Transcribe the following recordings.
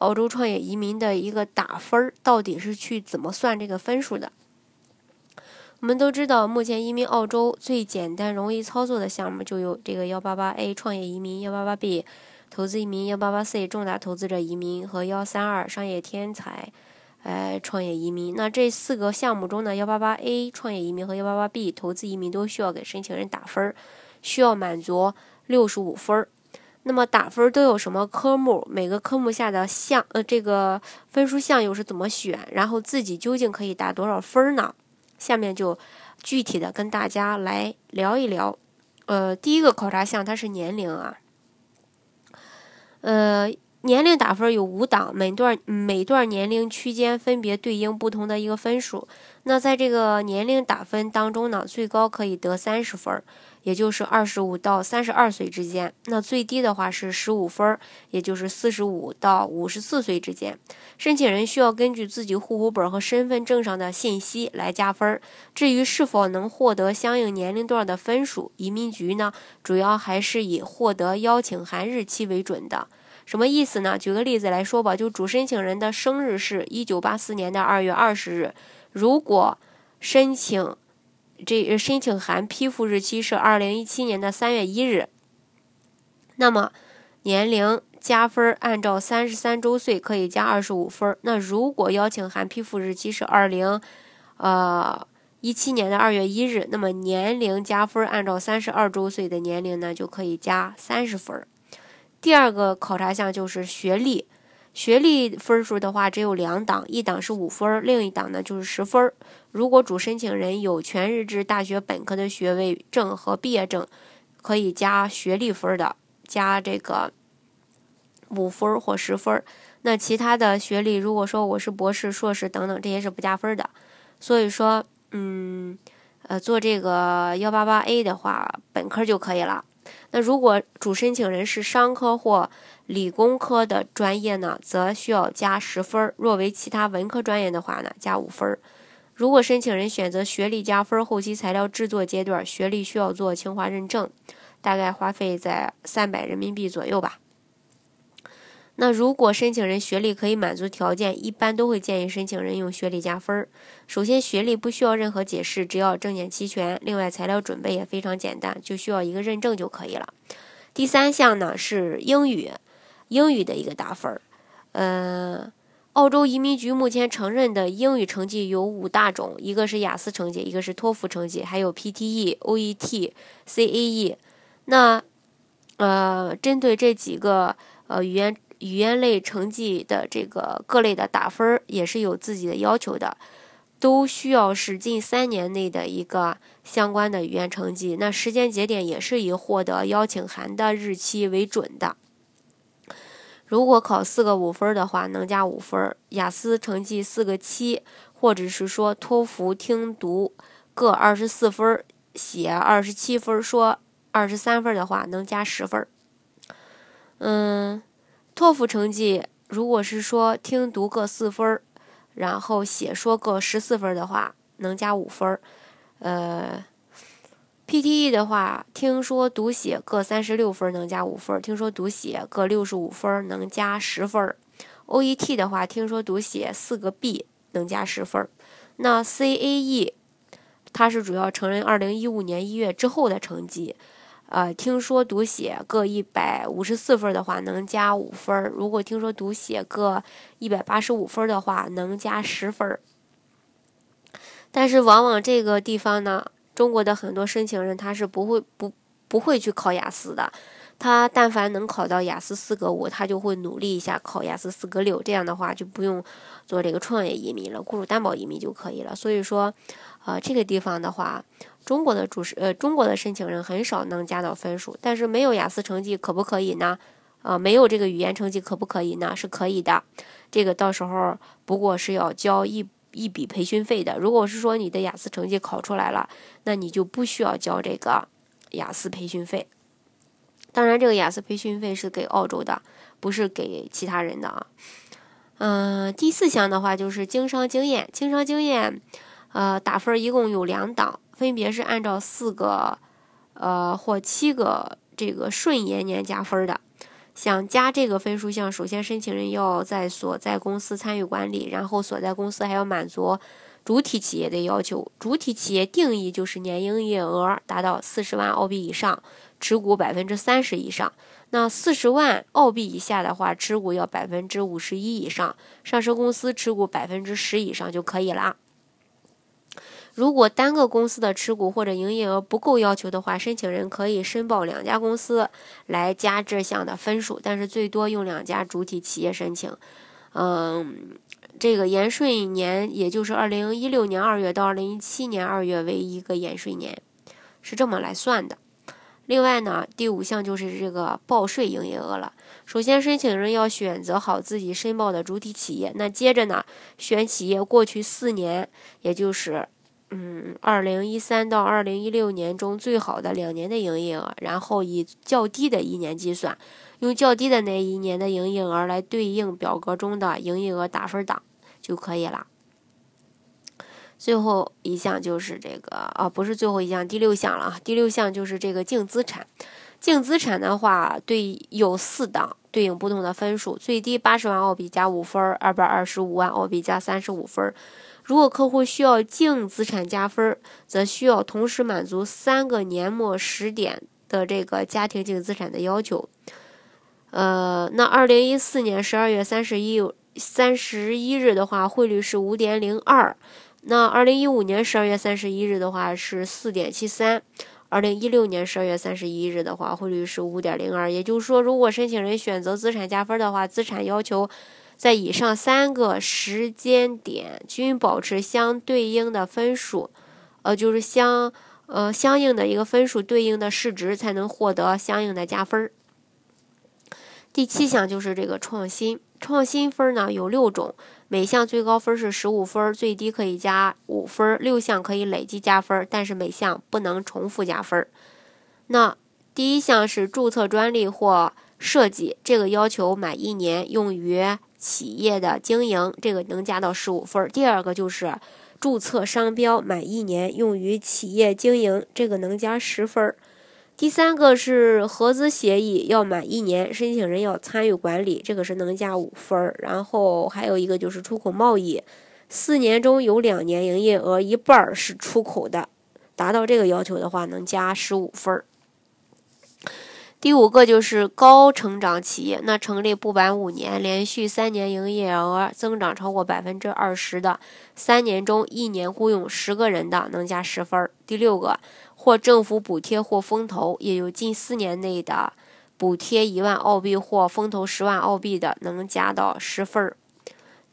澳洲创业移民的一个打分儿，到底是去怎么算这个分数的？我们都知道，目前移民澳洲最简单、容易操作的项目就有这个幺八八 A 创业移民、幺八八 B 投资移民、幺八八 C 重大投资者移民和幺三二商业天才呃创业移民。那这四个项目中呢，幺八八 A 创业移民和幺八八 B 投资移民都需要给申请人打分儿，需要满足六十五分儿。那么打分都有什么科目？每个科目下的项，呃，这个分数项又是怎么选？然后自己究竟可以打多少分呢？下面就具体的跟大家来聊一聊。呃，第一个考察项它是年龄啊，呃。年龄打分有五档，每段每段年龄区间分别对应不同的一个分数。那在这个年龄打分当中呢，最高可以得三十分，也就是二十五到三十二岁之间。那最低的话是十五分，也就是四十五到五十四岁之间。申请人需要根据自己户口本和身份证上的信息来加分。至于是否能获得相应年龄段的分数，移民局呢主要还是以获得邀请函日期为准的。什么意思呢？举个例子来说吧，就主申请人的生日是一九八四年的二月二十日，如果申请这申请函批复日期是二零一七年的三月一日，那么年龄加分按照三十三周岁可以加二十五分。那如果邀请函批复日期是二零呃一七年的二月一日，那么年龄加分按照三十二周岁的年龄呢就可以加三十分。第二个考察项就是学历，学历分数的话只有两档，一档是五分，另一档呢就是十分。如果主申请人有全日制大学本科的学位证和毕业证，可以加学历分的，加这个五分或十分。那其他的学历，如果说我是博士、硕士等等，这些是不加分的。所以说，嗯，呃，做这个幺八八 A 的话，本科就可以了。那如果主申请人是商科或理工科的专业呢，则需要加十分儿；若为其他文科专业的话呢，加五分儿。如果申请人选择学历加分，后期材料制作阶段学历需要做清华认证，大概花费在三百人民币左右吧。那如果申请人学历可以满足条件，一般都会建议申请人用学历加分儿。首先，学历不需要任何解释，只要证件齐全。另外，材料准备也非常简单，就需要一个认证就可以了。第三项呢是英语，英语的一个打分儿。呃，澳洲移民局目前承认的英语成绩有五大种，一个是雅思成绩，一个是托福成绩，还有 PTE、OET、CAE。那呃，针对这几个呃语言。语言类成绩的这个各类的打分儿也是有自己的要求的，都需要是近三年内的一个相关的语言成绩。那时间节点也是以获得邀请函的日期为准的。如果考四个五分儿的话，能加五分儿；雅思成绩四个七，或者是说托福听读各二十四分，写二十七分，说二十三分的话，能加十分儿。嗯。托福成绩如果是说听读各四分儿，然后写说各十四分的话，能加五分儿。呃，PTE 的话，听说读写各三十六分能加五分儿，听说读写各六十五分能加十分儿。OET 的话，听说读写四个 B 能加十分儿。那 CAE 它是主要承认二零一五年一月之后的成绩。呃，听说读写各一百五十四分的话，能加五分如果听说读写各一百八十五分的话，能加十分但是往往这个地方呢，中国的很多申请人他是不会不不会去考雅思的。他但凡能考到雅思四个五，他就会努力一下考雅思四个六。这样的话就不用做这个创业移民了，雇主担保移民就可以了。所以说，呃，这个地方的话。中国的主申呃，中国的申请人很少能加到分数，但是没有雅思成绩可不可以呢？呃，没有这个语言成绩可不可以呢？是可以的，这个到时候不过是要交一一笔培训费的。如果是说你的雅思成绩考出来了，那你就不需要交这个雅思培训费。当然，这个雅思培训费是给澳洲的，不是给其他人的啊。嗯，第四项的话就是经商经验，经商经验，呃，打分一共有两档，分别是按照四个，呃或七个这个顺延年加分的。想加这个分数项，首先申请人要在所在公司参与管理，然后所在公司还要满足主体企业的要求。主体企业定义就是年营业额达到四十万澳币以上，持股百分之三十以上。那四十万澳币以下的话，持股要百分之五十一以上，上市公司持股百分之十以上就可以了。如果单个公司的持股或者营业额不够要求的话，申请人可以申报两家公司来加这项的分数，但是最多用两家主体企业申请。嗯，这个延税年也就是二零一六年二月到二零一七年二月为一个延税年，是这么来算的。另外呢，第五项就是这个报税营业额了。首先，申请人要选择好自己申报的主体企业，那接着呢，选企业过去四年，也就是。嗯，二零一三到二零一六年中最好的两年的营业额，然后以较低的一年计算，用较低的那一年的营业额来对应表格中的营业额打分档就可以了。最后一项就是这个啊，不是最后一项，第六项了。第六项就是这个净资产。净资产的话，对有四档对应不同的分数，最低八十万澳币加五分，二百二十五万澳币加三十五分。如果客户需要净资产加分，则需要同时满足三个年末时点的这个家庭净资产的要求。呃，那二零一四年十二月三十一三十一日的话，汇率是五点零二；那二零一五年十二月三十一日的话是四点七三；二零一六年十二月三十一日的话，汇率是五点零二。也就是说，如果申请人选择资产加分的话，资产要求。在以上三个时间点均保持相对应的分数，呃，就是相呃相应的一个分数对应的市值，才能获得相应的加分儿。第七项就是这个创新，创新分呢有六种，每项最高分是十五分，最低可以加五分，六项可以累计加分，但是每项不能重复加分。那第一项是注册专利或设计，这个要求满一年用于。企业的经营，这个能加到十五分。第二个就是注册商标满一年用于企业经营，这个能加十分。第三个是合资协议要满一年，申请人要参与管理，这个是能加五分儿。然后还有一个就是出口贸易，四年中有两年营业额一半儿是出口的，达到这个要求的话，能加十五分儿。第五个就是高成长企业，那成立不满五年，连续三年营业额增长超过百分之二十的，三年中一年雇佣十个人的，能加十分。第六个，或政府补贴或风投，也有近四年内的补贴一万澳币或风投十万澳币的，能加到十分。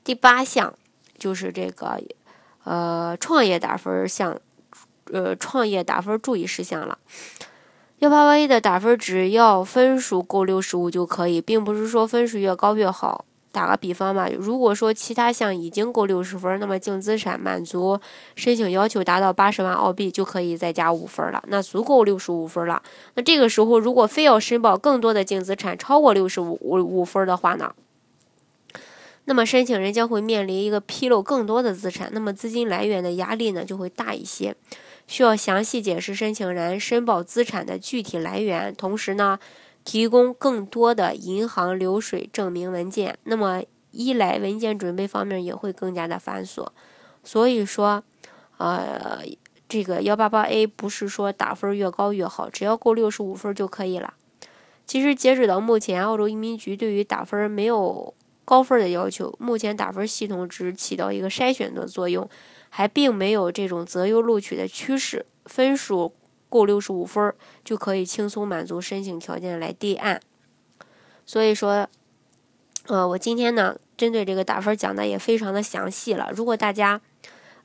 第八项就是这个，呃，创业打分项，呃，创业打分注意事项了。幺八八一的打分只要分数够六十五就可以，并不是说分数越高越好。打个比方吧，如果说其他项已经够六十分，那么净资产满足申请要求达到八十万澳币就可以再加五分了，那足够六十五分了。那这个时候如果非要申报更多的净资产超过六十五五五分的话呢，那么申请人将会面临一个披露更多的资产，那么资金来源的压力呢就会大一些。需要详细解释申请人申报资产的具体来源，同时呢，提供更多的银行流水证明文件。那么一来文件准备方面也会更加的繁琐。所以说，呃，这个幺八八 A 不是说打分越高越好，只要够六十五分就可以了。其实截止到目前，澳洲移民局对于打分没有高分的要求，目前打分系统只起到一个筛选的作用。还并没有这种择优录取的趋势，分数够六十五分就可以轻松满足申请条件来递案。所以说，呃，我今天呢针对这个打分讲的也非常的详细了。如果大家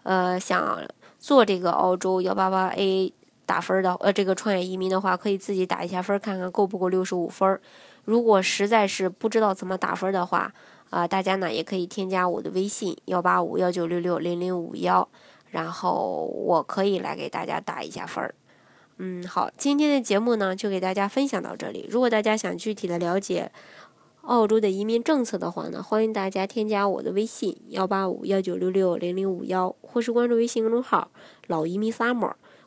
呃想做这个澳洲幺八八 A 打分的呃这个创业移民的话，可以自己打一下分，看看够不够六十五分。如果实在是不知道怎么打分的话，啊，大家呢也可以添加我的微信幺八五幺九六六零零五幺，然后我可以来给大家打一下分儿。嗯，好，今天的节目呢就给大家分享到这里。如果大家想具体的了解澳洲的移民政策的话呢，欢迎大家添加我的微信幺八五幺九六六零零五幺，或是关注微信公众号“老移民 summer”，